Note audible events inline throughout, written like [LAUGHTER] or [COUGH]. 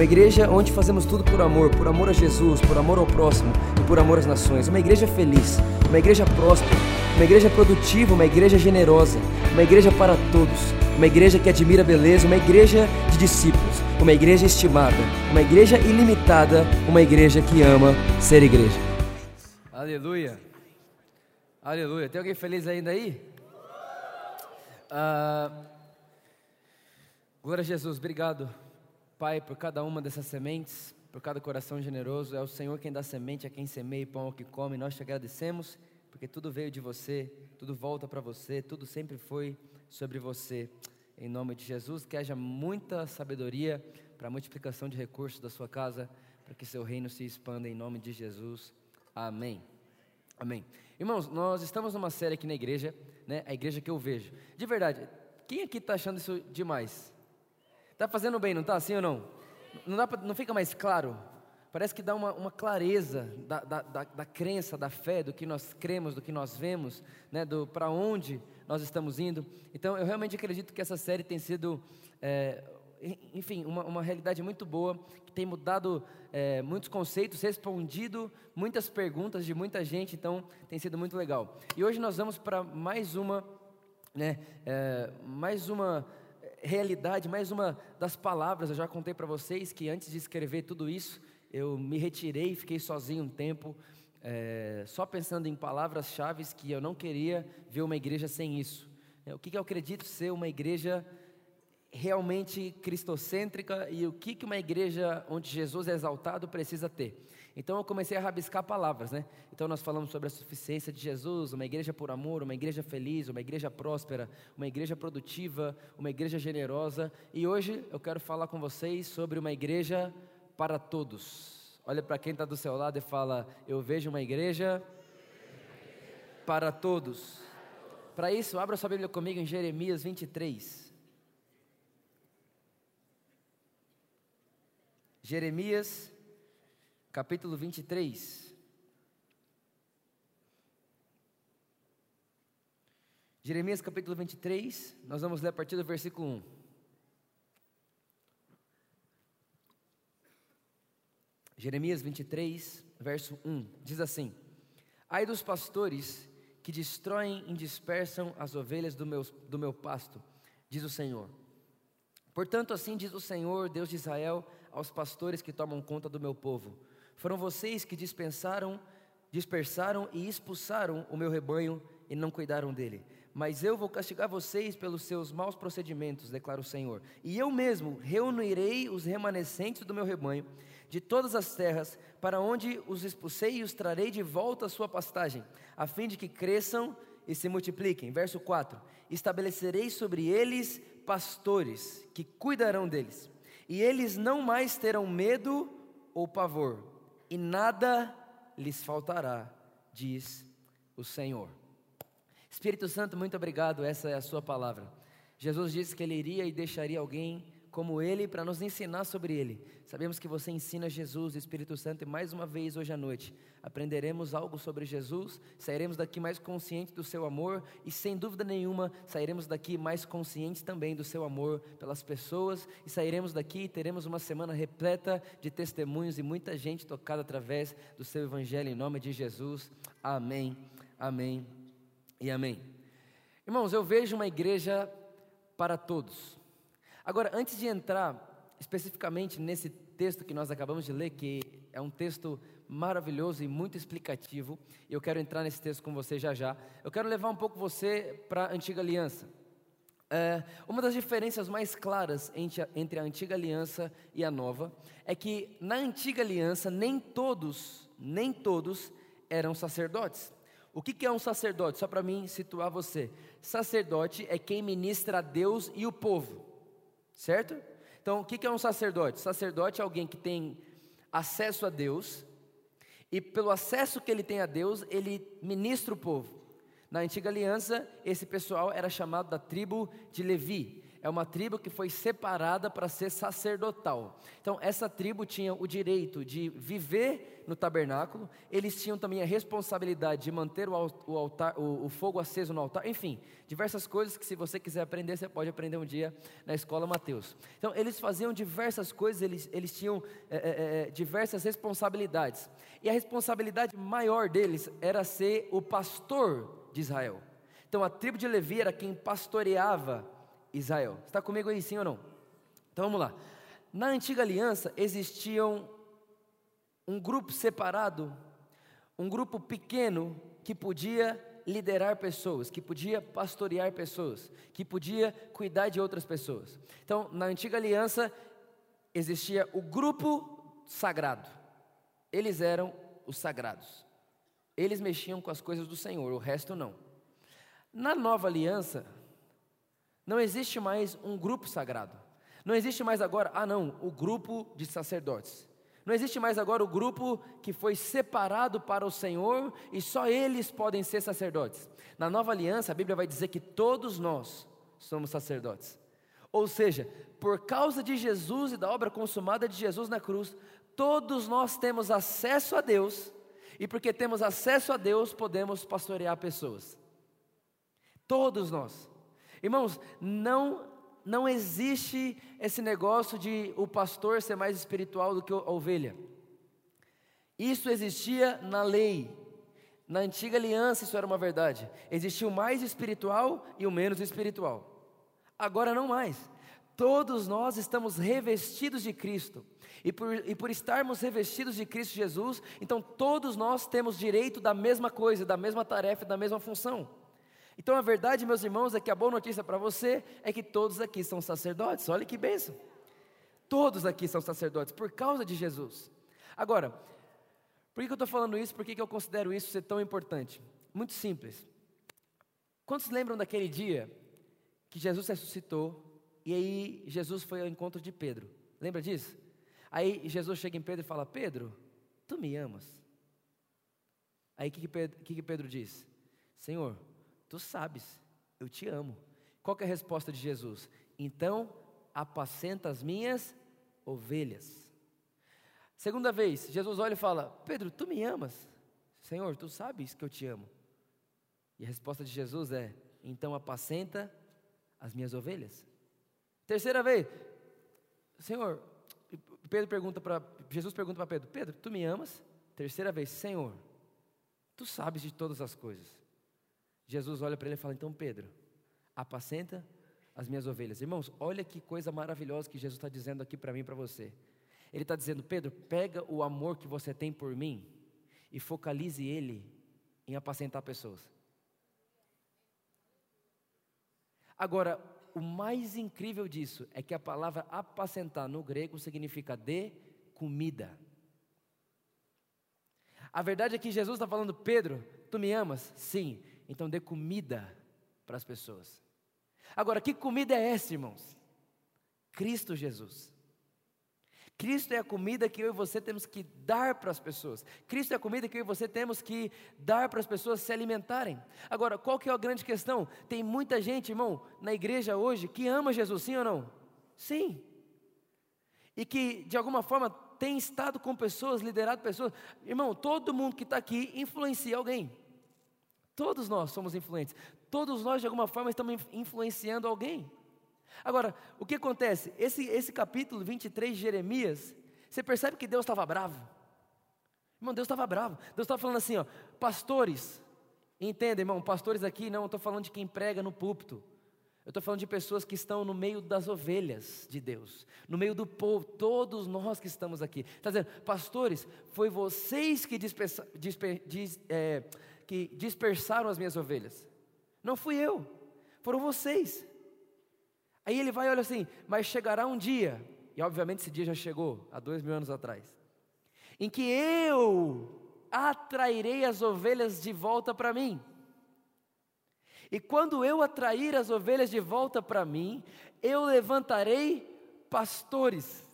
uma igreja onde fazemos tudo por amor, por amor a Jesus, por amor ao próximo e por amor às nações. Uma igreja feliz, uma igreja próspera, uma igreja produtiva, uma igreja generosa, uma igreja para todos, uma igreja que admira a beleza, uma igreja de discípulos, uma igreja estimada, uma igreja ilimitada, uma igreja que ama ser igreja. Aleluia. Aleluia. Tem alguém feliz ainda aí? Ah, glória a Jesus, obrigado, Pai, por cada uma dessas sementes, por cada coração generoso. É o Senhor quem dá semente a quem semeia e pão ao que come. Nós te agradecemos, porque tudo veio de você, tudo volta para você, tudo sempre foi sobre você. Em nome de Jesus, que haja muita sabedoria para a multiplicação de recursos da sua casa, para que seu reino se expanda em nome de Jesus. Amém. Amém. Irmãos, nós estamos numa série aqui na igreja, né? A igreja que eu vejo. De verdade, quem aqui está achando isso demais? Está fazendo bem, não está? Sim ou não? Não, dá pra, não fica mais claro? Parece que dá uma, uma clareza da, da, da, da, crença, da fé, do que nós cremos, do que nós vemos, né? do para onde nós estamos indo. Então, eu realmente acredito que essa série tem sido é, enfim, uma, uma realidade muito boa, que tem mudado é, muitos conceitos, respondido muitas perguntas de muita gente, então tem sido muito legal. E hoje nós vamos para mais uma, né, é, mais uma realidade, mais uma das palavras. Eu já contei para vocês que antes de escrever tudo isso, eu me retirei, fiquei sozinho um tempo, é, só pensando em palavras-chave que eu não queria ver uma igreja sem isso. É, o que, que eu acredito ser uma igreja realmente cristocêntrica e o que uma igreja onde Jesus é exaltado precisa ter. Então eu comecei a rabiscar palavras, né? Então nós falamos sobre a suficiência de Jesus, uma igreja por amor, uma igreja feliz, uma igreja próspera, uma igreja produtiva, uma igreja generosa. E hoje eu quero falar com vocês sobre uma igreja para todos. Olha para quem está do seu lado e fala: Eu vejo uma igreja para todos. Para isso, abra sua Bíblia comigo em Jeremias 23. Jeremias, capítulo 23. Jeremias capítulo 23, nós vamos ler a partir do versículo 1. Jeremias 23, verso 1, diz assim: Ai dos pastores que destroem e dispersam as ovelhas do meu, do meu pasto, diz o Senhor. Portanto, assim diz o Senhor, Deus de Israel, aos pastores que tomam conta do meu povo. Foram vocês que dispensaram, dispersaram e expulsaram o meu rebanho e não cuidaram dele. Mas eu vou castigar vocês pelos seus maus procedimentos, declara o Senhor. E eu mesmo reunirei os remanescentes do meu rebanho de todas as terras, para onde os expulsei e os trarei de volta à sua pastagem, a fim de que cresçam e se multipliquem. Verso 4: Estabelecerei sobre eles pastores que cuidarão deles e eles não mais terão medo ou pavor, e nada lhes faltará, diz o Senhor. Espírito Santo, muito obrigado, essa é a Sua palavra. Jesus disse que Ele iria e deixaria alguém como Ele para nos ensinar sobre Ele. Sabemos que você ensina Jesus, Espírito Santo, e mais uma vez hoje à noite aprenderemos algo sobre Jesus, sairemos daqui mais conscientes do Seu amor e, sem dúvida nenhuma, sairemos daqui mais conscientes também do Seu amor pelas pessoas e sairemos daqui e teremos uma semana repleta de testemunhos e muita gente tocada através do Seu Evangelho, em nome de Jesus. Amém, amém e amém. Irmãos, eu vejo uma igreja para todos. Agora, antes de entrar especificamente nesse texto que nós acabamos de ler, que é um texto maravilhoso e muito explicativo, eu quero entrar nesse texto com você já já, eu quero levar um pouco você para a antiga aliança. É, uma das diferenças mais claras entre a, antiga aliança e a nova é que na antiga aliança nem todos, nem todos eram sacerdotes. O que é um sacerdote? Só para mim situar você. Sacerdote é quem ministra a Deus e o povo. Certo? Então, o que é um sacerdote? Sacerdote é alguém que tem acesso a Deus, e pelo acesso que ele tem a Deus, ele ministra o povo. Na antiga aliança, esse pessoal era chamado da tribo de Levi é uma tribo que foi separada para ser sacerdotal. Então, essa tribo tinha o direito de viver no tabernáculo, eles tinham também a responsabilidade de manter o, altar, o, o fogo aceso no altar, enfim, diversas coisas que, se você quiser aprender, você pode aprender um dia na escola Mateus. Então, eles faziam diversas coisas, eles, eles tinham é, é, é, diversas responsabilidades, e a responsabilidade maior deles era ser o pastor de Israel. Então, a tribo de Levi era quem pastoreava Israel. Está comigo aí, sim ou não? Então vamos lá. Na antiga aliança existiam um grupo separado, um grupo pequeno que podia liderar pessoas, que podia pastorear pessoas, que podia cuidar de outras pessoas. Então, na antiga aliança existia o grupo sagrado. Eles eram os sagrados. Eles mexiam com as coisas do Senhor, o resto não. Na nova aliança, não existe mais um grupo sagrado. Não existe mais agora, ah não, o grupo de sacerdotes. Não existe mais agora o grupo que foi separado para o Senhor e só eles podem ser sacerdotes. Na nova aliança, a Bíblia vai dizer que todos nós somos sacerdotes. Ou seja, por causa de Jesus e da obra consumada de Jesus na cruz, todos nós temos acesso a Deus, e porque temos acesso a Deus, podemos pastorear pessoas. Todos nós. Irmãos, não não existe esse negócio de o pastor ser mais espiritual do que a ovelha. Isso existia na lei. Na antiga aliança isso era uma verdade. Existia o mais espiritual e o menos espiritual. Agora não mais. Todos nós estamos revestidos de Cristo. E por, e por estarmos revestidos de Cristo Jesus, então todos nós temos direito da mesma coisa, da mesma tarefa, da mesma função. Então a verdade, meus irmãos, é que a boa notícia para você é que todos aqui são sacerdotes. Olha que bênção. Todos aqui são sacerdotes por causa de Jesus. Agora, por que eu estou falando isso? Por que eu considero isso ser tão importante? Muito simples. Quantos lembram daquele dia que Jesus ressuscitou e aí Jesus foi ao encontro de Pedro? Lembra disso? Aí Jesus chega em Pedro e fala: Pedro, tu me amas? Aí o que, que, Pedro, que, que Pedro diz? Senhor, Tu sabes, eu te amo. Qual é a resposta de Jesus? Então, apacenta as minhas ovelhas. Segunda vez, Jesus olha e fala: Pedro, tu me amas? Senhor, tu sabes que eu te amo. E a resposta de Jesus é: então apacenta as minhas ovelhas. Terceira vez, Senhor, Pedro pergunta para Jesus pergunta para Pedro: Pedro, tu me amas? Terceira vez, Senhor, tu sabes de todas as coisas. Jesus olha para ele e fala: Então, Pedro, apacenta as minhas ovelhas. Irmãos, olha que coisa maravilhosa que Jesus está dizendo aqui para mim e para você. Ele está dizendo: Pedro, pega o amor que você tem por mim e focalize ele em apacentar pessoas. Agora, o mais incrível disso é que a palavra apacentar no grego significa de comida. A verdade é que Jesus está falando, Pedro, tu me amas? Sim. Então dê comida para as pessoas. Agora, que comida é essa, irmãos? Cristo Jesus. Cristo é a comida que eu e você temos que dar para as pessoas. Cristo é a comida que eu e você temos que dar para as pessoas se alimentarem. Agora, qual que é a grande questão? Tem muita gente, irmão, na igreja hoje que ama Jesus, sim ou não? Sim. E que de alguma forma tem estado com pessoas, liderado pessoas. Irmão, todo mundo que está aqui influencia alguém. Todos nós somos influentes. Todos nós, de alguma forma, estamos influenciando alguém. Agora, o que acontece? Esse, esse capítulo 23 de Jeremias, você percebe que Deus estava bravo. Irmão, Deus estava bravo. Deus estava falando assim, ó, pastores, entenda, irmão, pastores aqui, não, estou falando de quem prega no púlpito. Eu estou falando de pessoas que estão no meio das ovelhas de Deus, no meio do povo, todos nós que estamos aqui. Está dizendo, pastores, foi vocês que dispersa, disper, dis, é, que dispersaram as minhas ovelhas. Não fui eu, foram vocês. Aí ele vai e olha assim, mas chegará um dia, e obviamente esse dia já chegou, há dois mil anos atrás, em que eu atrairei as ovelhas de volta para mim. E quando eu atrair as ovelhas de volta para mim, eu levantarei pastores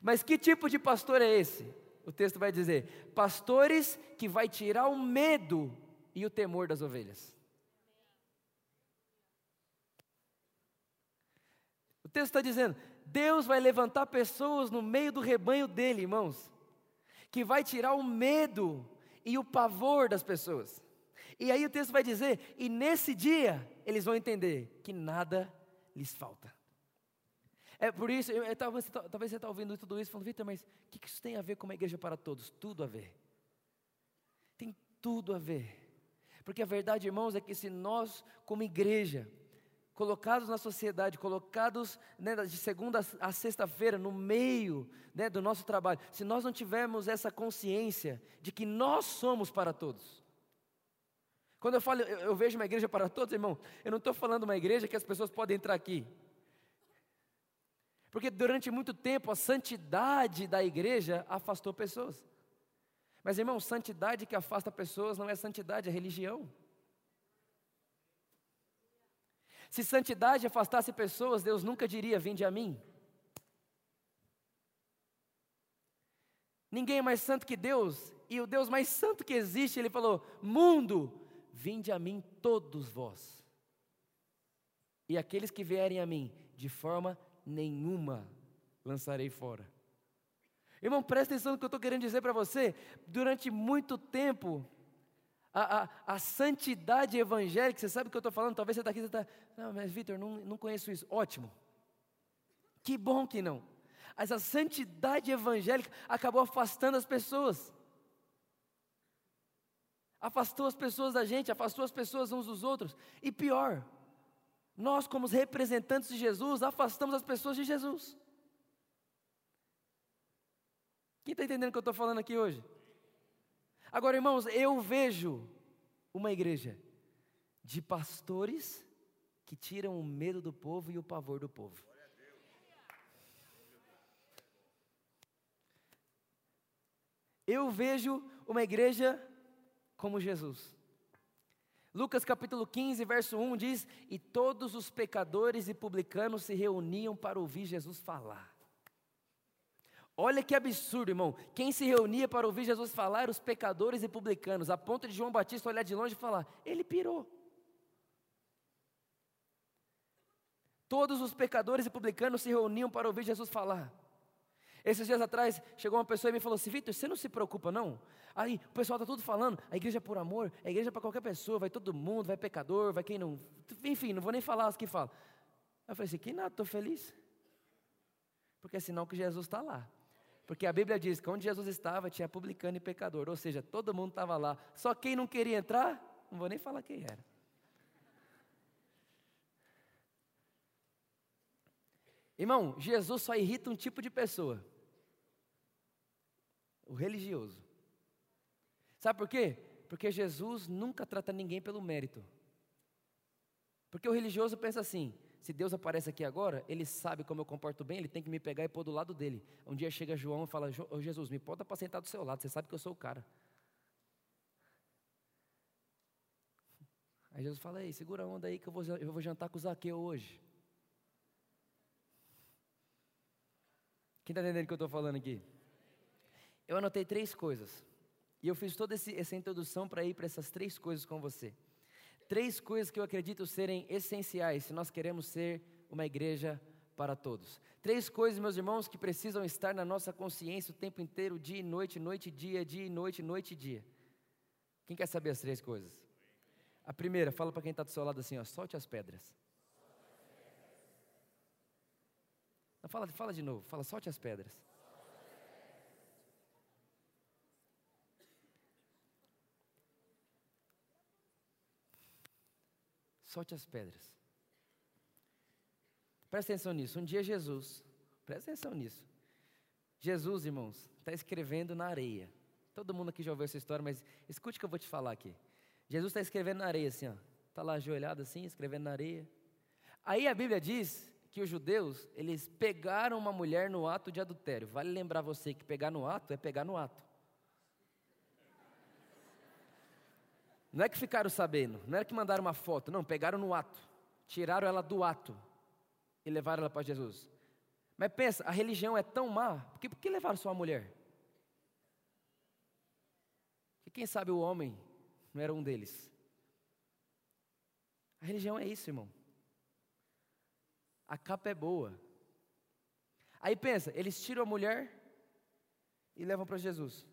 Mas que tipo de pastor é esse? O texto vai dizer: pastores que vai tirar o medo e o temor das ovelhas. O texto está dizendo: Deus vai levantar pessoas no meio do rebanho dele, irmãos, que vai tirar o medo e o pavor das pessoas. E aí o texto vai dizer: e nesse dia eles vão entender que nada lhes falta. É por isso, eu, eu, talvez, talvez você está ouvindo tudo isso falando, Vitor, mas o que, que isso tem a ver com uma igreja para todos? Tudo a ver. Tem tudo a ver. Porque a verdade, irmãos, é que se nós, como igreja, colocados na sociedade, colocados né, de segunda a sexta-feira, no meio né, do nosso trabalho, se nós não tivermos essa consciência de que nós somos para todos. Quando eu falo, eu, eu vejo uma igreja para todos, irmão, eu não estou falando uma igreja que as pessoas podem entrar aqui. Porque durante muito tempo a santidade da igreja afastou pessoas. Mas irmão, santidade que afasta pessoas não é santidade, é religião. Se santidade afastasse pessoas, Deus nunca diria: Vinde a mim. Ninguém é mais santo que Deus, e o Deus mais santo que existe, ele falou: Mundo, vinde a mim todos vós. E aqueles que vierem a mim, de forma nenhuma lançarei fora. Irmão, presta atenção no que eu estou querendo dizer para você. Durante muito tempo, a, a, a, santidade evangélica, você sabe o que eu estou falando? Talvez você está aqui e está. Não, mas Vitor, não, não conheço isso. Ótimo. Que bom que não. Mas a santidade evangélica acabou afastando as pessoas. Afastou as pessoas da gente, afastou as pessoas uns dos outros. E pior, nós, como representantes de Jesus, afastamos as pessoas de Jesus. Quem está entendendo o que eu estou falando aqui hoje? Agora, irmãos, eu vejo uma igreja de pastores que tiram o medo do povo e o pavor do povo. Eu vejo uma igreja como Jesus. Lucas capítulo 15, verso 1 diz: E todos os pecadores e publicanos se reuniam para ouvir Jesus falar. Olha que absurdo, irmão. Quem se reunia para ouvir Jesus falar eram os pecadores e publicanos, a ponto de João Batista olhar de longe e falar: Ele pirou. Todos os pecadores e publicanos se reuniam para ouvir Jesus falar. Esses dias atrás chegou uma pessoa e me falou assim: Vitor, você não se preocupa não? Aí o pessoal está tudo falando, a igreja é por amor, a igreja é para qualquer pessoa, vai todo mundo, vai pecador, vai quem não. Enfim, não vou nem falar os que falam. Eu falei assim: que nada, estou feliz. Porque é sinal que Jesus está lá. Porque a Bíblia diz que onde Jesus estava tinha publicano e pecador, ou seja, todo mundo estava lá. Só quem não queria entrar, não vou nem falar quem era. Irmão, Jesus só irrita um tipo de pessoa: o religioso. Sabe por quê? Porque Jesus nunca trata ninguém pelo mérito. Porque o religioso pensa assim: se Deus aparece aqui agora, ele sabe como eu comporto bem, ele tem que me pegar e pôr do lado dele. Um dia chega João e fala: oh, Jesus, me pode apacentar do seu lado, você sabe que eu sou o cara. Aí Jesus fala: Ei, segura a onda aí que eu vou, eu vou jantar com o Zaqueu hoje. Quem está entendendo o que eu estou falando aqui? Eu anotei três coisas. E eu fiz toda essa introdução para ir para essas três coisas com você. Três coisas que eu acredito serem essenciais se nós queremos ser uma igreja para todos. Três coisas, meus irmãos, que precisam estar na nossa consciência o tempo inteiro, dia e noite, noite e dia, dia e noite, noite e dia. Quem quer saber as três coisas? A primeira, fala para quem está do seu lado assim, ó, solte as pedras. Não, fala, fala de novo, fala, solte as pedras. Solte as pedras. Presta atenção nisso. Um dia Jesus, presta atenção nisso. Jesus, irmãos, está escrevendo na areia. Todo mundo aqui já ouviu essa história, mas escute o que eu vou te falar aqui. Jesus está escrevendo na areia, assim, ó. Está lá ajoelhado assim, escrevendo na areia. Aí a Bíblia diz que os judeus, eles pegaram uma mulher no ato de adultério. Vale lembrar você que pegar no ato é pegar no ato. Não é que ficaram sabendo, não é que mandaram uma foto, não, pegaram no ato. Tiraram ela do ato e levaram ela para Jesus. Mas pensa, a religião é tão má, por que, por que levaram só a mulher? E quem sabe o homem não era um deles. A religião é isso, irmão. A capa é boa. Aí pensa, eles tiram a mulher e levam para Jesus.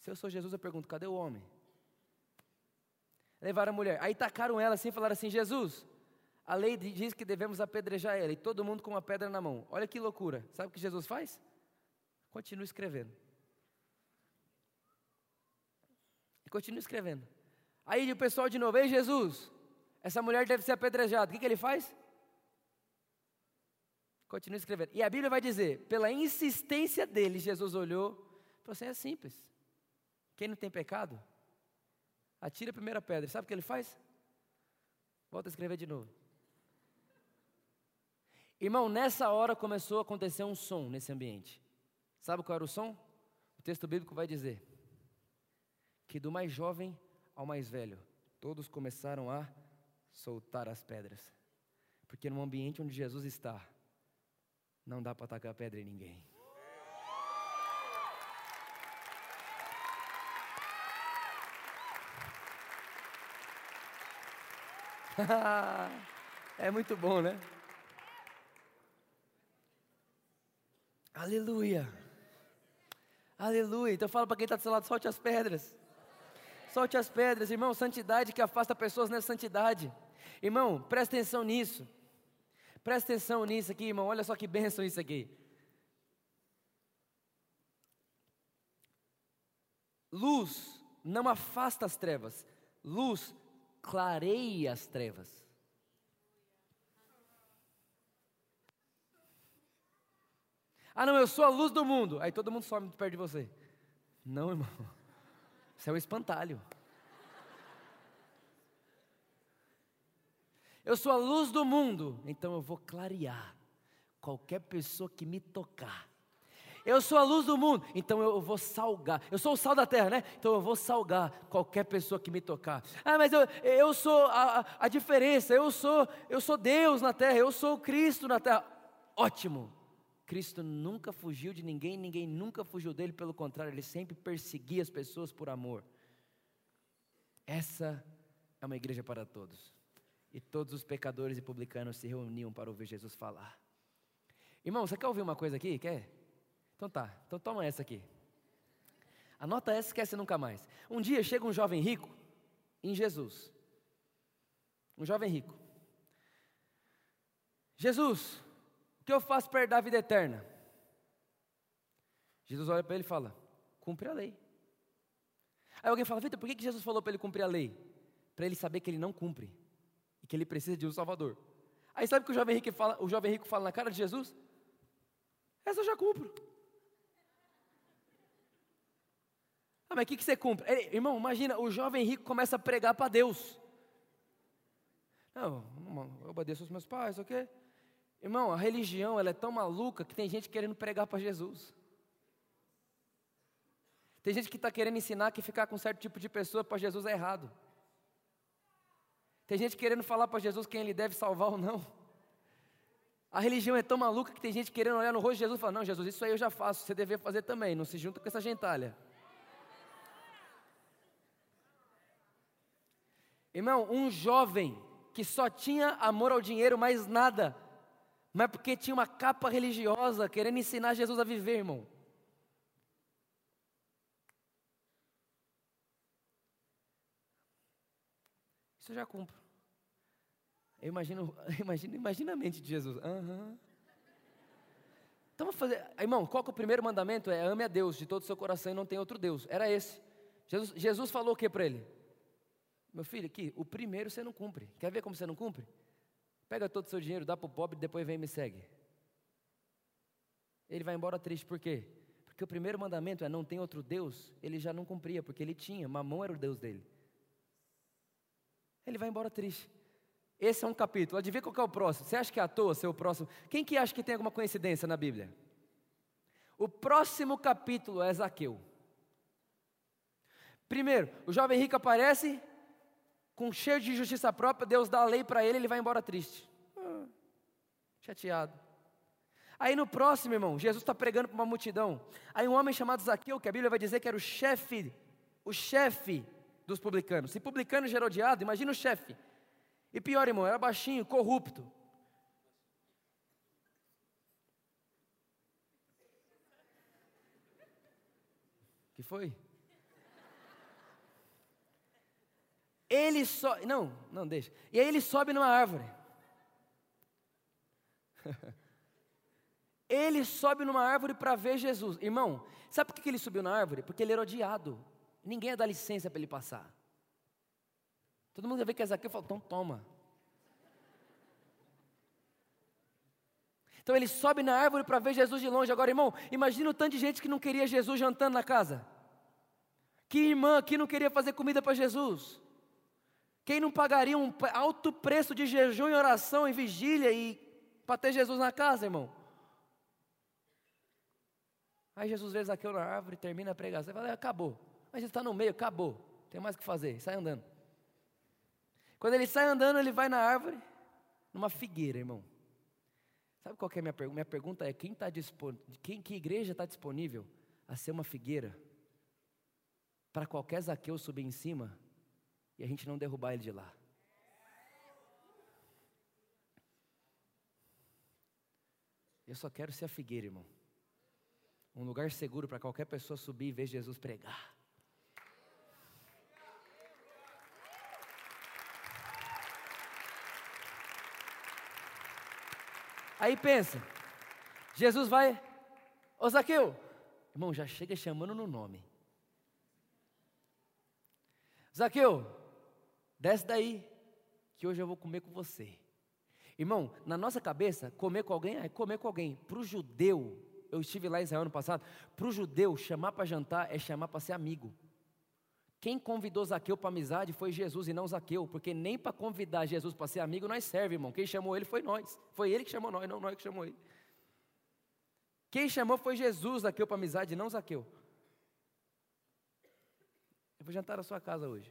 Se eu sou Jesus, eu pergunto: cadê o homem? Levaram a mulher. Aí tacaram ela assim e falaram assim: Jesus, a lei diz que devemos apedrejar ela, e todo mundo com uma pedra na mão. Olha que loucura. Sabe o que Jesus faz? Continua escrevendo. E continua escrevendo. Aí o pessoal de novo, ei Jesus, essa mulher deve ser apedrejada. O que, que ele faz? Continua escrevendo. E a Bíblia vai dizer: pela insistência dele, Jesus olhou e falou assim: é simples. Quem não tem pecado, atira a primeira pedra. Sabe o que ele faz? Volta a escrever de novo. Irmão, nessa hora começou a acontecer um som nesse ambiente. Sabe qual era o som? O texto bíblico vai dizer que do mais jovem ao mais velho, todos começaram a soltar as pedras. Porque no ambiente onde Jesus está, não dá para tacar pedra em ninguém. [LAUGHS] é muito bom, né? Aleluia. Aleluia. Então fala para quem está do seu lado, solte as pedras. Solte as pedras, irmão. Santidade que afasta pessoas nessa santidade. Irmão, presta atenção nisso. Presta atenção nisso aqui, irmão. Olha só que bênção isso aqui. Luz não afasta as trevas, luz clareia as trevas. Ah, não, eu sou a luz do mundo. Aí todo mundo some perto de você. Não, irmão. Você é um espantalho. Eu sou a luz do mundo, então eu vou clarear qualquer pessoa que me tocar. Eu sou a luz do mundo, então eu vou salgar. Eu sou o sal da terra, né? Então eu vou salgar qualquer pessoa que me tocar. Ah, mas eu, eu sou a, a diferença. Eu sou, eu sou Deus na terra. Eu sou Cristo na terra. Ótimo. Cristo nunca fugiu de ninguém, ninguém nunca fugiu dele. Pelo contrário, ele sempre perseguia as pessoas por amor. Essa é uma igreja para todos e todos os pecadores e publicanos se reuniam para ouvir Jesus falar. Irmão, você quer ouvir uma coisa aqui? Quer? Então tá, então toma essa aqui. Anota essa, esquece nunca mais. Um dia chega um jovem rico em Jesus. Um jovem rico. Jesus, o que eu faço para herdar a vida eterna? Jesus olha para ele e fala: cumpre a lei. Aí alguém fala, Vitor, por que Jesus falou para ele cumprir a lei? Para ele saber que ele não cumpre e que ele precisa de um Salvador. Aí sabe o que o jovem rico fala, o jovem rico fala na cara de Jesus? Essa eu já cumpro. Ah, mas o que, que você cumpre? Ei, irmão, imagina, o jovem rico começa a pregar para Deus. Não, eu obedeço aos meus pais, ok? Irmão, a religião ela é tão maluca que tem gente querendo pregar para Jesus. Tem gente que está querendo ensinar que ficar com certo tipo de pessoa para Jesus é errado. Tem gente querendo falar para Jesus quem ele deve salvar ou não. A religião é tão maluca que tem gente querendo olhar no rosto de Jesus e falar: Não, Jesus, isso aí eu já faço, você deveria fazer também, não se junta com essa gentalha. Irmão, um jovem que só tinha amor ao dinheiro, mais nada, mas porque tinha uma capa religiosa, querendo ensinar Jesus a viver, irmão. Isso eu já cumpro. Eu imagino, [LAUGHS] imagino, imagina a mente de Jesus. Uhum. Então vamos fazer. Irmão, qual que é o primeiro mandamento? É ame a Deus de todo o seu coração e não tem outro Deus. Era esse. Jesus, Jesus falou o que para ele? Meu filho, aqui, o primeiro você não cumpre. Quer ver como você não cumpre? Pega todo o seu dinheiro, dá para o pobre, depois vem e me segue. Ele vai embora triste, por quê? Porque o primeiro mandamento é não tem outro Deus, ele já não cumpria, porque ele tinha, mamão era o Deus dele. Ele vai embora triste. Esse é um capítulo. Adivinha qual é o próximo? Você acha que é à toa ser o próximo? Quem que acha que tem alguma coincidência na Bíblia? O próximo capítulo é Zaqueu. Primeiro, o jovem rico aparece com cheio de justiça própria, Deus dá a lei para ele, ele vai embora triste. Ah, chateado. Aí no próximo, irmão, Jesus está pregando para uma multidão. Aí um homem chamado Zaqueu, que a Bíblia vai dizer que era o chefe, o chefe dos publicanos. Se publicano era odiado, imagina o chefe. E pior, irmão, era baixinho, corrupto. que foi? Ele só, não, não deixa. E aí ele sobe numa árvore. [LAUGHS] ele sobe numa árvore para ver Jesus. Irmão, sabe por que ele subiu na árvore? Porque ele era odiado. Ninguém ia dar licença para ele passar. Todo mundo ia ver que é Zaqueu e falou: então toma. Então ele sobe na árvore para ver Jesus de longe. Agora, irmão, imagina o tanto de gente que não queria Jesus jantando na casa. Que irmã que não queria fazer comida para Jesus? Quem não pagaria um alto preço de jejum e oração e vigília e para ter Jesus na casa, irmão? Aí Jesus vê Zaqueu na árvore, termina a pregação e fala: acabou. Mas ele está no meio, acabou. Tem mais o que fazer, sai andando. Quando ele sai andando, ele vai na árvore, numa figueira, irmão. Sabe qual é a minha pergunta? Minha pergunta é: quem está quem, que igreja está disponível a ser uma figueira para qualquer Zaqueu subir em cima e a gente não derrubar ele de lá? Eu só quero ser a figueira, irmão. Um lugar seguro para qualquer pessoa subir e ver Jesus pregar. Aí pensa, Jesus vai, ô Zaqueu, irmão, já chega chamando no nome. Zaqueu, desce daí, que hoje eu vou comer com você. Irmão, na nossa cabeça, comer com alguém é comer com alguém. Para o judeu, eu estive lá em Israel ano passado, para o judeu, chamar para jantar é chamar para ser amigo. Quem convidou Zaqueu para amizade foi Jesus e não Zaqueu, porque nem para convidar Jesus para ser amigo nós serve, irmão. Quem chamou ele foi nós. Foi ele que chamou nós, não nós que chamou ele. Quem chamou foi Jesus Zaqueu para amizade, não Zaqueu. Eu vou jantar na sua casa hoje.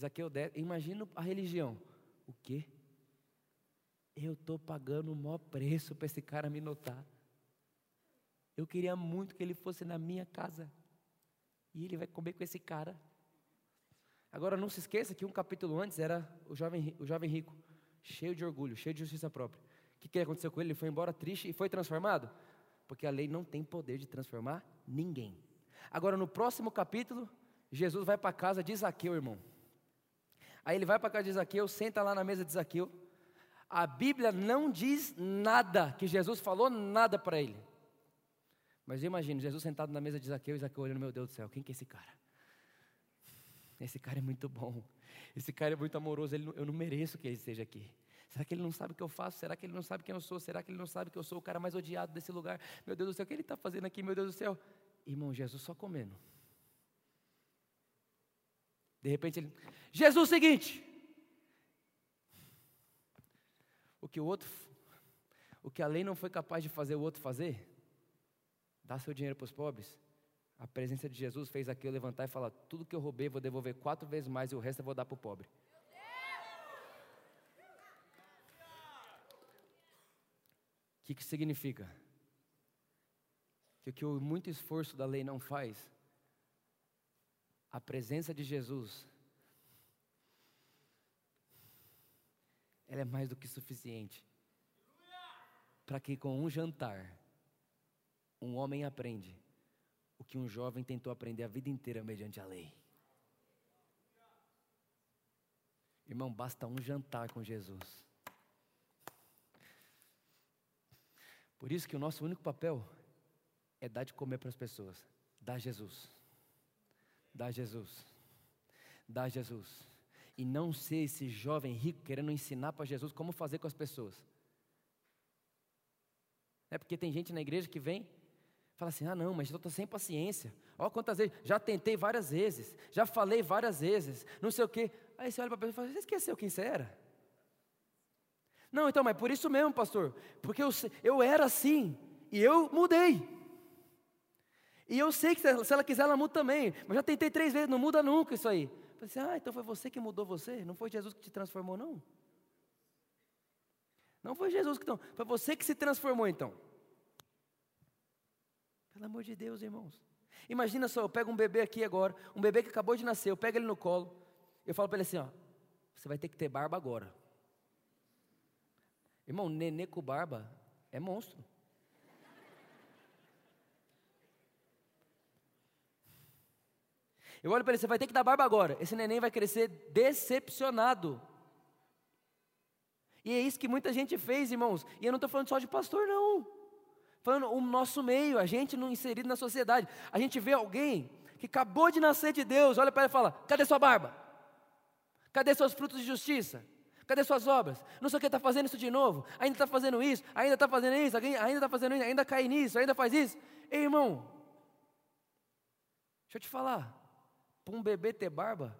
Zaqueu, imagina a religião. O quê? Eu estou pagando o maior preço para esse cara me notar. Eu queria muito que ele fosse na minha casa. E ele vai comer com esse cara. Agora não se esqueça que um capítulo antes era o jovem, o jovem rico, cheio de orgulho, cheio de justiça própria. O que, que aconteceu com ele? Ele foi embora triste e foi transformado? Porque a lei não tem poder de transformar ninguém. Agora no próximo capítulo, Jesus vai para a casa de Zaqueu, irmão. Aí ele vai para a casa de Zaqueu, senta lá na mesa de Zaqueu. A Bíblia não diz nada, que Jesus falou nada para ele. Mas eu imagino Jesus sentado na mesa de Zaqueu e Zaqueu olhando, meu Deus do céu, quem que é esse cara? Esse cara é muito bom. Esse cara é muito amoroso. Ele, eu não mereço que ele esteja aqui. Será que ele não sabe o que eu faço? Será que ele não sabe quem eu sou? Será que ele não sabe que eu sou o cara mais odiado desse lugar? Meu Deus do céu, o que ele está fazendo aqui? Meu Deus do céu. Irmão, Jesus só comendo. De repente ele, Jesus, seguinte. O que o outro, o que a lei não foi capaz de fazer o outro fazer, dá seu dinheiro para os pobres. A presença de Jesus fez aquilo levantar e falar: tudo que eu roubei vou devolver quatro vezes mais e o resto eu vou dar para o pobre. O que, que significa? Que o que o muito esforço da lei não faz, a presença de Jesus, ela é mais do que suficiente para que com um jantar um homem aprende o que um jovem tentou aprender a vida inteira mediante a lei. Irmão, basta um jantar com Jesus. Por isso que o nosso único papel é dar de comer para as pessoas. Dá Jesus. Dá Jesus. Dá Jesus. E não ser esse jovem rico querendo ensinar para Jesus como fazer com as pessoas. É porque tem gente na igreja que vem Fala assim: ah, não, mas eu estou sem paciência. Olha quantas vezes, já tentei várias vezes, já falei várias vezes, não sei o quê. Aí você olha para a pessoa e fala: você esqueceu quem você era? Não, então, mas por isso mesmo, pastor, porque eu, eu era assim e eu mudei. E eu sei que se ela quiser, ela muda também. Mas já tentei três vezes, não muda nunca isso aí. Eu assim, ah, então foi você que mudou você? Não foi Jesus que te transformou, não? Não foi Jesus que foi você que se transformou então. Pelo amor de Deus, irmãos. Imagina só, eu pego um bebê aqui agora, um bebê que acabou de nascer, eu pego ele no colo, eu falo para ele assim, ó, você vai ter que ter barba agora. Irmão, nenê com barba é monstro. Eu olho para ele, você vai ter que dar barba agora. Esse neném vai crescer decepcionado. E é isso que muita gente fez, irmãos. E eu não estou falando só de pastor, não. Falando o nosso meio, a gente não inserido na sociedade. A gente vê alguém que acabou de nascer de Deus, olha para ele e fala: cadê sua barba? Cadê seus frutos de justiça? Cadê suas obras? Não sei o que está fazendo isso de novo. Ainda está fazendo isso, ainda está fazendo isso, ainda está fazendo isso, ainda cai nisso, ainda faz isso. Ei, irmão, deixa eu te falar. Para um bebê ter barba,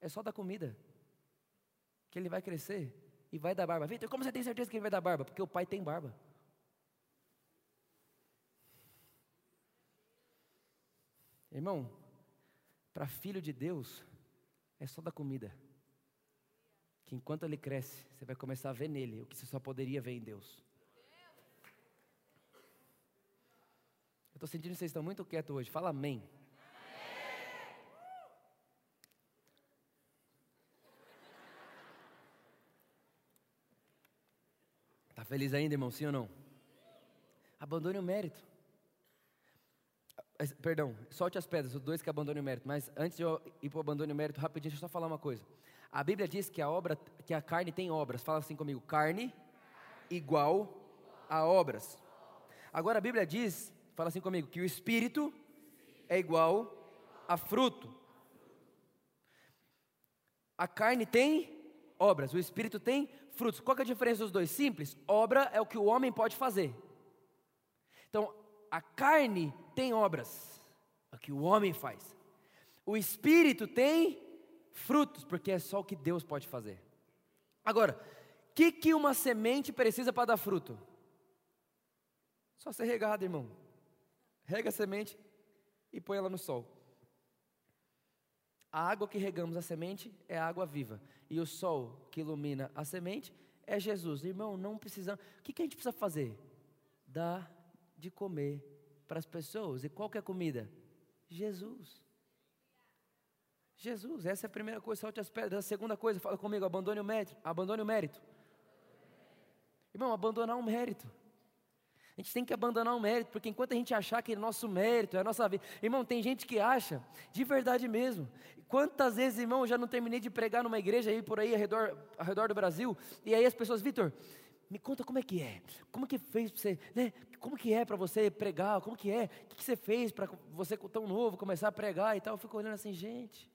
é só dar comida. Que ele vai crescer e vai dar barba. Vitor, como você tem certeza que ele vai dar barba? Porque o pai tem barba. Irmão, para filho de Deus, é só dar comida. Que enquanto ele cresce, você vai começar a ver nele o que você só poderia ver em Deus. Eu estou sentindo que vocês estão muito quietos hoje. Fala amém. Está feliz ainda, irmão? Sim ou não? Abandone o mérito. Perdão, solte as pedras, os dois que abandonem o mérito. Mas antes de eu ir para o abandono o mérito, rapidinho, deixa eu só falar uma coisa. A Bíblia diz que a obra, que a carne tem obras. Fala assim comigo: carne igual a obras. Agora a Bíblia diz, fala assim comigo, que o espírito é igual a fruto. A carne tem obras, o espírito tem frutos. Qual é a diferença dos dois? Simples. Obra é o que o homem pode fazer. Então, a carne tem obras, é o que o homem faz. O espírito tem frutos, porque é só o que Deus pode fazer. Agora, o que, que uma semente precisa para dar fruto? Só ser regada, irmão. Rega a semente e põe ela no sol. A água que regamos a semente é a água viva. E o sol que ilumina a semente é Jesus. Irmão, não precisamos. O que, que a gente precisa fazer? Dar de comer para as pessoas. E qual que é a comida? Jesus. Jesus, essa é a primeira coisa, solte as pedras. A segunda coisa, fala comigo, abandone o mérito. Abandone o mérito. Irmão, abandonar o mérito. A gente tem que abandonar o mérito, porque enquanto a gente achar que é nosso mérito, é a nossa vida. Irmão, tem gente que acha, de verdade mesmo. Quantas vezes, irmão, eu já não terminei de pregar numa igreja aí por aí, ao redor, ao redor do Brasil, e aí as pessoas, Vitor, me conta como é que é, como que fez para você, né? Como que é para você pregar, como que é, o que, que você fez para você tão novo começar a pregar e tal. Eu fico olhando assim, gente,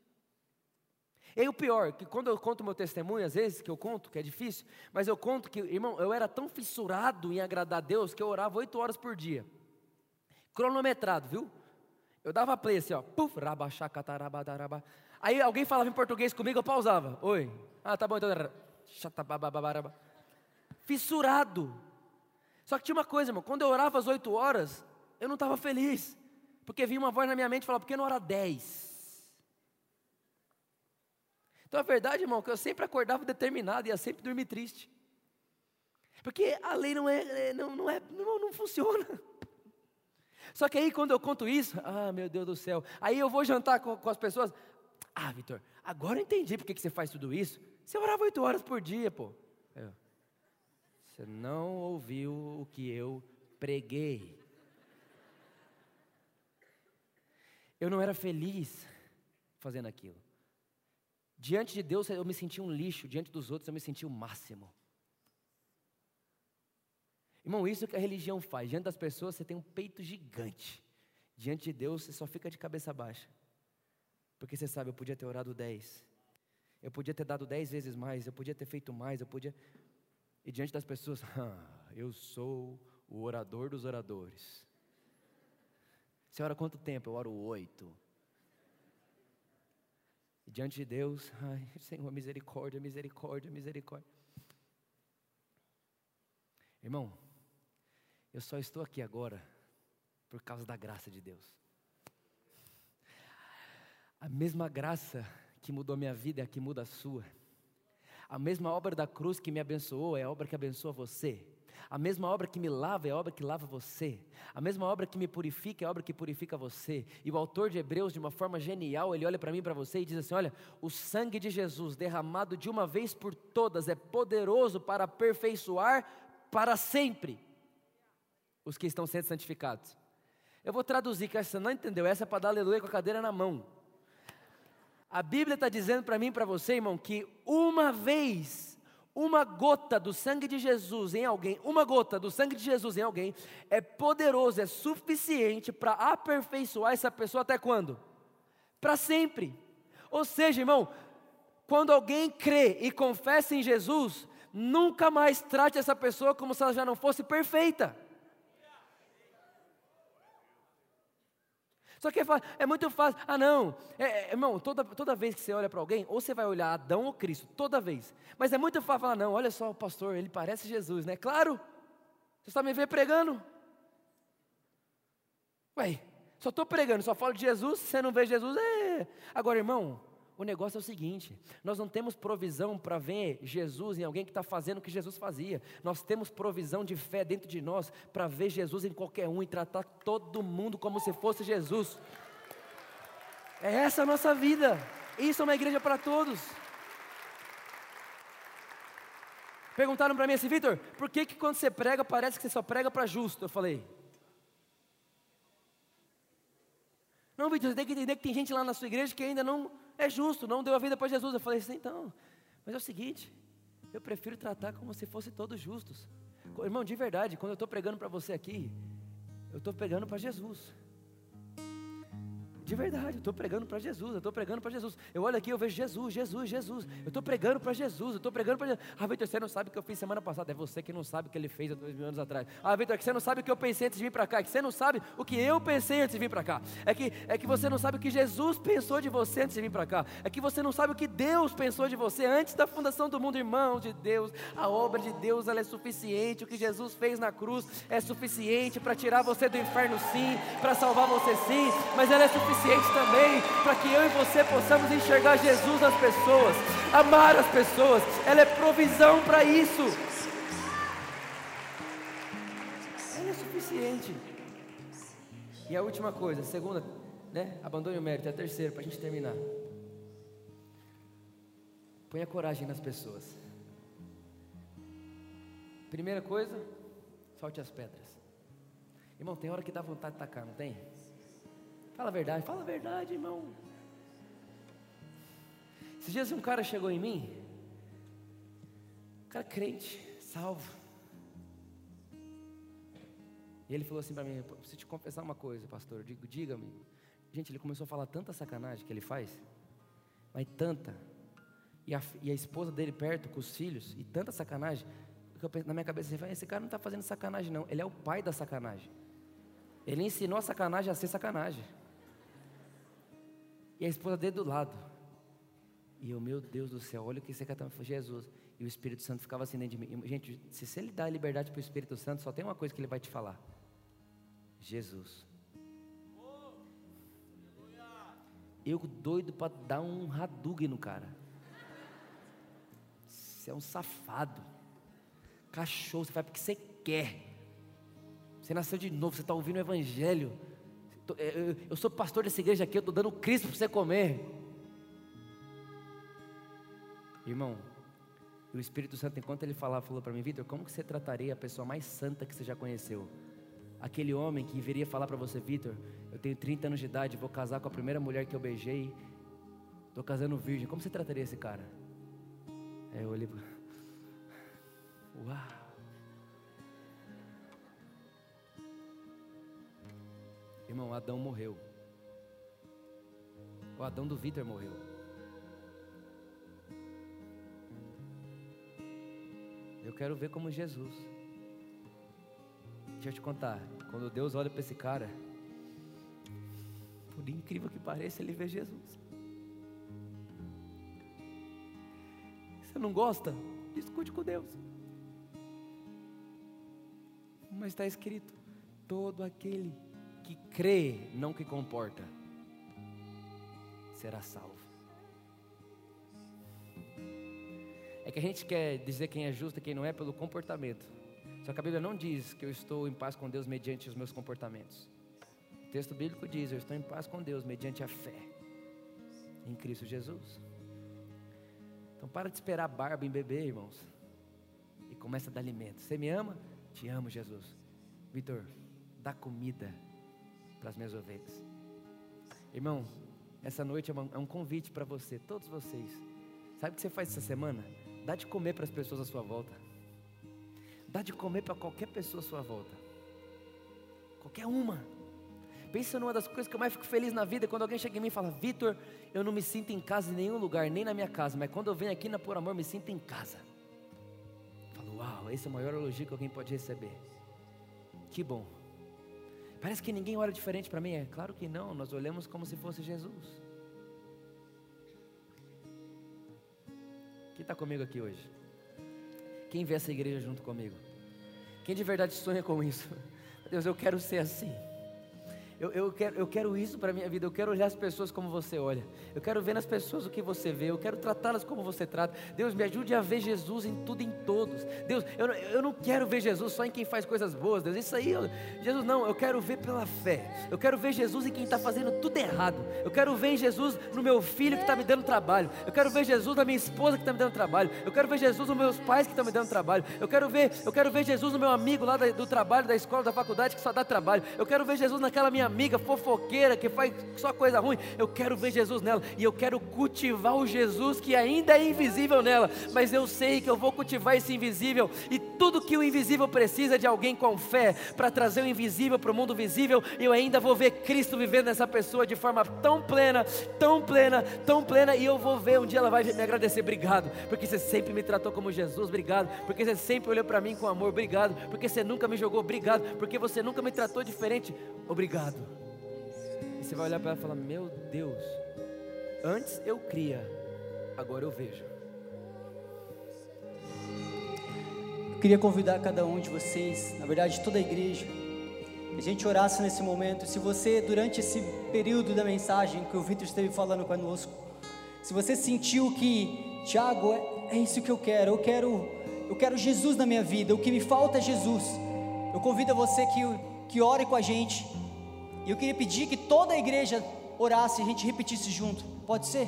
e o pior, que quando eu conto meu testemunho, às vezes, que eu conto, que é difícil, mas eu conto que, irmão, eu era tão fissurado em agradar a Deus que eu orava oito horas por dia. Cronometrado, viu? Eu dava play assim, ó. Puf, rabachacatarabadabaraba. Aí alguém falava em português comigo, eu pausava. Oi. Ah, tá bom, então. Fissurado. Só que tinha uma coisa, irmão. Quando eu orava às oito horas, eu não estava feliz. Porque vinha uma voz na minha mente e falava, por que não hora dez? Então a verdade, irmão, é que eu sempre acordava determinado e ia sempre dormir triste. Porque a lei não é, é, não, não, é, não, não funciona. Só que aí quando eu conto isso, ah, meu Deus do céu, aí eu vou jantar com, com as pessoas. Ah, Vitor, agora eu entendi por que você faz tudo isso. Você orava oito horas por dia, pô. Você não ouviu o que eu preguei. Eu não era feliz fazendo aquilo. Diante de Deus eu me senti um lixo, diante dos outros eu me senti o máximo. Irmão, isso que a religião faz. Diante das pessoas você tem um peito gigante. Diante de Deus você só fica de cabeça baixa. Porque você sabe, eu podia ter orado dez. Eu podia ter dado dez vezes mais, eu podia ter feito mais, eu podia. E diante das pessoas, [LAUGHS] ah, eu sou o orador dos oradores. Você ora quanto tempo? Eu oro oito. E diante de Deus, [LAUGHS] ai, Senhor, misericórdia, misericórdia, misericórdia. Irmão, eu só estou aqui agora por causa da graça de Deus. A mesma graça que mudou minha vida é a que muda a sua. A mesma obra da cruz que me abençoou é a obra que abençoa você. A mesma obra que me lava é a obra que lava você. A mesma obra que me purifica é a obra que purifica você. E o autor de Hebreus, de uma forma genial, ele olha para mim para você e diz assim: Olha, o sangue de Jesus derramado de uma vez por todas é poderoso para aperfeiçoar para sempre os que estão sendo santificados. Eu vou traduzir, que você não entendeu, essa é para dar aleluia com a cadeira na mão. A Bíblia está dizendo para mim e para você, irmão, que uma vez, uma gota do sangue de Jesus em alguém, uma gota do sangue de Jesus em alguém, é poderoso, é suficiente para aperfeiçoar essa pessoa até quando? Para sempre. Ou seja, irmão, quando alguém crê e confessa em Jesus, nunca mais trate essa pessoa como se ela já não fosse perfeita. Só que é, muito fácil. Ah, não. É, é, irmão, toda, toda vez que você olha para alguém, ou você vai olhar Adão ou Cristo, toda vez. Mas é muito fácil falar, não, olha só o pastor, ele parece Jesus, né? Claro. Você está me vendo pregando. Ué, só estou pregando, só falo de Jesus, se você não vê Jesus, é. Agora, irmão, o negócio é o seguinte: nós não temos provisão para ver Jesus em alguém que está fazendo o que Jesus fazia. Nós temos provisão de fé dentro de nós para ver Jesus em qualquer um e tratar todo mundo como se fosse Jesus. É essa a nossa vida. Isso é uma igreja para todos. Perguntaram para mim assim, Vitor, por que, que quando você prega parece que você só prega para justo? Eu falei, não, Vitor, você tem que entender que tem gente lá na sua igreja que ainda não é justo, não deu a vida para Jesus. Eu falei assim, então, mas é o seguinte, eu prefiro tratar como se fossem todos justos. Irmão, de verdade, quando eu estou pregando para você aqui, eu estou pregando para Jesus. De verdade, eu estou pregando para Jesus, eu estou pregando para Jesus. Eu olho aqui, eu vejo Jesus, Jesus, Jesus. Eu estou pregando para Jesus, eu estou pregando para Jesus. Ah, Vitor, você não sabe o que eu fiz semana passada. É você que não sabe o que ele fez há dois mil anos atrás. Ah, Vitor, é que você não sabe o que eu pensei antes de vir para cá. É que você não sabe o que eu pensei antes de vir para cá. É que, é que você não sabe o que Jesus pensou de você antes de vir para cá. É que você não sabe o que Deus pensou de você antes da fundação do mundo, irmão de Deus. A obra de Deus ela é suficiente. O que Jesus fez na cruz é suficiente para tirar você do inferno, sim, para salvar você, sim. Mas ela é suficiente também para que eu e você possamos enxergar Jesus nas pessoas, amar as pessoas, ela é provisão para isso. Ela é suficiente. E a última coisa, a segunda, né? Abandone o mérito, é a terceira, para a gente terminar. Ponha coragem nas pessoas. Primeira coisa, solte as pedras. Irmão, tem hora que dá vontade de tacar, não tem? Fala a verdade, fala a verdade, irmão. Esses dias um cara chegou em mim, um cara crente, salvo. E ele falou assim para mim: preciso te confessar uma coisa, pastor. Eu digo, diga-me. Gente, ele começou a falar tanta sacanagem que ele faz, mas tanta. E a, e a esposa dele perto com os filhos, e tanta sacanagem, que eu na minha cabeça, assim, esse cara não está fazendo sacanagem, não. Ele é o pai da sacanagem. Ele ensinou a sacanagem a ser sacanagem. E a esposa dele do lado. E eu, meu Deus do céu, olha o que você quer Jesus. E o Espírito Santo ficava assim dentro de mim. Gente, se ele dá liberdade para o Espírito Santo, só tem uma coisa que ele vai te falar: Jesus. Eu doido para dar um Hadouken no cara. Você é um safado. Cachorro, você faz porque você quer. Você nasceu de novo, você está ouvindo o Evangelho. É, eu sou pastor dessa igreja aqui, eu estou dando Cristo para você comer. Irmão, o Espírito Santo, enquanto ele falava, falou para mim, Vitor, como que você trataria a pessoa mais santa que você já conheceu? Aquele homem que viria falar para você, Vitor, eu tenho 30 anos de idade, vou casar com a primeira mulher que eu beijei, estou casando virgem, como você trataria esse cara? Aí eu olhei. [LAUGHS] Uau! Irmão, Adão morreu. O Adão do Vitor morreu. Eu quero ver como Jesus. Deixa eu te contar. Quando Deus olha para esse cara, por incrível que pareça, ele vê Jesus. Você não gosta? Discute com Deus. Mas está escrito: todo aquele que crê, não que comporta, será salvo. É que a gente quer dizer quem é justo e quem não é pelo comportamento. Só que a Bíblia não diz que eu estou em paz com Deus mediante os meus comportamentos. O texto bíblico diz: Eu estou em paz com Deus mediante a fé em Cristo Jesus. Então para de esperar barba em bebê, irmãos. E começa a dar alimento. Você me ama? Te amo, Jesus. Vitor, dá comida para as minhas ovelhas. Irmão, essa noite é, é um convite para você, todos vocês. Sabe o que você faz essa semana? Dá de comer para as pessoas à sua volta. Dá de comer para qualquer pessoa à sua volta. Qualquer uma. Pensa numa das coisas que eu mais fico feliz na vida é quando alguém chega em mim e fala: Vitor, eu não me sinto em casa em nenhum lugar, nem na minha casa, mas quando eu venho aqui na Por Amor, me sinto em casa. Eu falo: Uau, esse é o maior elogio que alguém pode receber. Que bom. Parece que ninguém olha diferente para mim. É claro que não, nós olhamos como se fosse Jesus. Quem está comigo aqui hoje? Quem vê essa igreja junto comigo? Quem de verdade sonha com isso? Deus, eu quero ser assim. Eu, eu, quero, eu quero isso para a minha vida. Eu quero olhar as pessoas como você olha. Eu quero ver nas pessoas o que você vê. Eu quero tratá-las como você trata. Deus, me ajude a ver Jesus em tudo e em todos. Deus, eu, eu não quero ver Jesus só em quem faz coisas boas. Deus, isso aí, eu, Jesus, não. Eu quero ver pela fé. Eu quero ver Jesus em quem está fazendo tudo errado. Eu quero ver Jesus no meu filho que está me dando trabalho. Eu quero ver Jesus na minha esposa que está me dando trabalho. Eu quero ver Jesus nos meus pais que estão me dando trabalho. Eu quero ver, eu quero ver Jesus no meu amigo lá do trabalho, da escola, da faculdade que só dá trabalho. Eu quero ver Jesus naquela minha amiga fofoqueira que faz só coisa ruim. Eu quero ver Jesus nela e eu quero cultivar o Jesus que ainda é invisível nela, mas eu sei que eu vou cultivar esse invisível e tudo que o invisível precisa é de alguém com fé para trazer o invisível para o mundo visível. Eu ainda vou ver Cristo vivendo nessa pessoa de forma tão plena, tão plena, tão plena e eu vou ver um dia ela vai me agradecer, obrigado, porque você sempre me tratou como Jesus, obrigado, porque você sempre olhou para mim com amor, obrigado, porque você nunca me jogou, obrigado, porque você nunca me tratou diferente, obrigado. E você vai olhar para ela e falar: Meu Deus, antes eu cria, agora eu vejo. Eu queria convidar cada um de vocês, na verdade toda a igreja, a gente orasse nesse momento. Se você, durante esse período da mensagem que o Vitor esteve falando conosco, se você sentiu que, Tiago, é, é isso que eu quero, eu quero, eu quero Jesus na minha vida, o que me falta é Jesus. Eu convido você que, que ore com a gente, e eu queria pedir que toda a igreja orasse e a gente repetisse junto. Pode ser?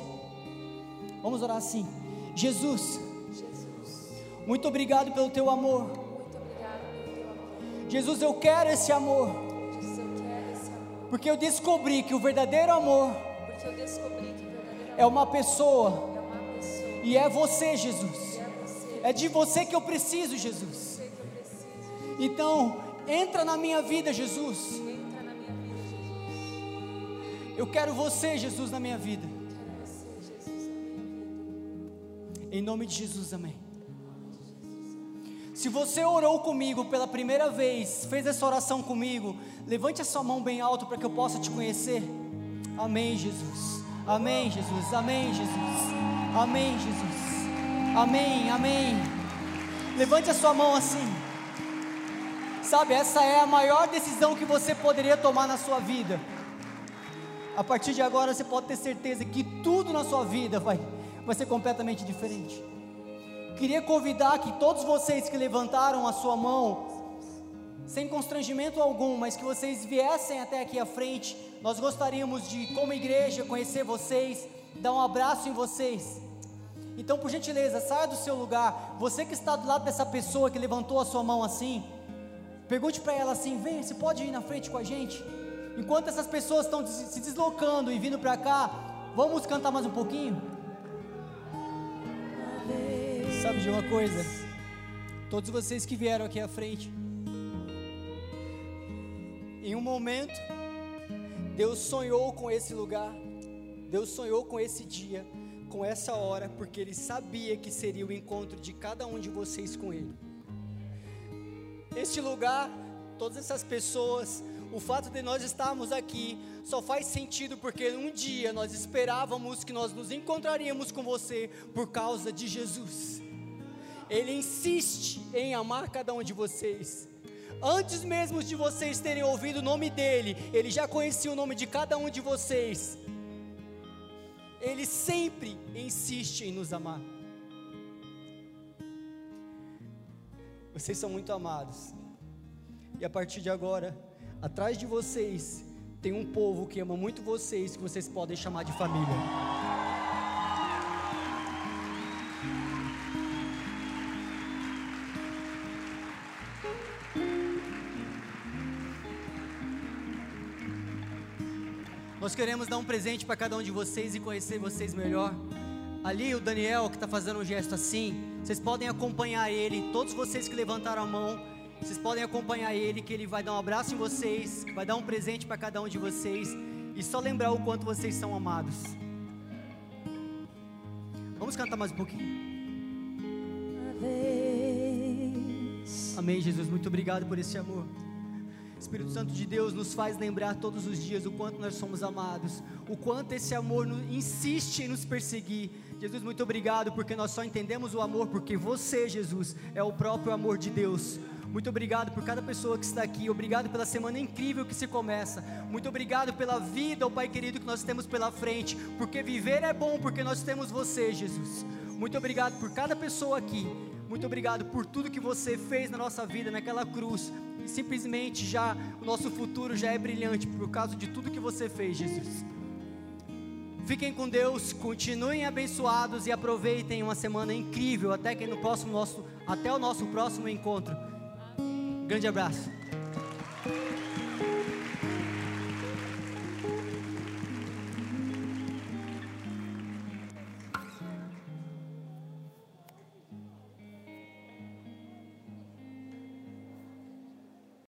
Vamos orar assim. Jesus, Jesus. muito obrigado pelo teu amor. Pelo teu amor. Jesus, eu quero esse amor. Jesus, eu quero esse amor. Porque eu descobri que o verdadeiro amor o verdadeiro é uma pessoa. É uma pessoa. E é você, Jesus. É, de você que eu preciso, Jesus. Então, entra na minha vida, Jesus. Eu quero você, Jesus, na minha vida. Em nome de Jesus, amém. Se você orou comigo pela primeira vez, fez essa oração comigo, levante a sua mão bem alto para que eu possa te conhecer. Amém, Jesus. Amém, Jesus. Amém, Jesus. Amém, Jesus. Amém, amém. Levante a sua mão assim. Sabe, essa é a maior decisão que você poderia tomar na sua vida a partir de agora você pode ter certeza que tudo na sua vida vai, vai ser completamente diferente. Queria convidar que todos vocês que levantaram a sua mão, sem constrangimento algum, mas que vocês viessem até aqui à frente. Nós gostaríamos de, como igreja, conhecer vocês, dar um abraço em vocês. Então, por gentileza, saia do seu lugar. Você que está do lado dessa pessoa que levantou a sua mão assim, pergunte para ela assim: vem, você pode ir na frente com a gente? Enquanto essas pessoas estão se deslocando e vindo para cá, vamos cantar mais um pouquinho? Sabe de uma coisa? Todos vocês que vieram aqui à frente, em um momento, Deus sonhou com esse lugar, Deus sonhou com esse dia, com essa hora, porque Ele sabia que seria o encontro de cada um de vocês com Ele. Este lugar, todas essas pessoas, o fato de nós estarmos aqui só faz sentido porque um dia nós esperávamos que nós nos encontraríamos com você por causa de Jesus. Ele insiste em amar cada um de vocês. Antes mesmo de vocês terem ouvido o nome dele, ele já conhecia o nome de cada um de vocês. Ele sempre insiste em nos amar. Vocês são muito amados. E a partir de agora, atrás de vocês tem um povo que ama muito vocês, que vocês podem chamar de família. Nós queremos dar um presente para cada um de vocês e conhecer vocês melhor. Ali o Daniel que está fazendo um gesto assim, vocês podem acompanhar ele. Todos vocês que levantaram a mão, vocês podem acompanhar ele, que ele vai dar um abraço em vocês, vai dar um presente para cada um de vocês e só lembrar o quanto vocês são amados. Vamos cantar mais um pouquinho. Amém, Jesus. Muito obrigado por esse amor. Espírito Santo de Deus nos faz lembrar todos os dias o quanto nós somos amados, o quanto esse amor insiste em nos perseguir. Jesus, muito obrigado porque nós só entendemos o amor porque você, Jesus, é o próprio amor de Deus. Muito obrigado por cada pessoa que está aqui. Obrigado pela semana incrível que se começa. Muito obrigado pela vida, oh Pai querido, que nós temos pela frente. Porque viver é bom, porque nós temos você, Jesus. Muito obrigado por cada pessoa aqui. Muito obrigado por tudo que você fez na nossa vida, naquela cruz. E simplesmente já o nosso futuro já é brilhante por causa de tudo que você fez, Jesus. Fiquem com Deus, continuem abençoados e aproveitem uma semana incrível até que no próximo nosso, até o nosso próximo encontro. Grande abraço.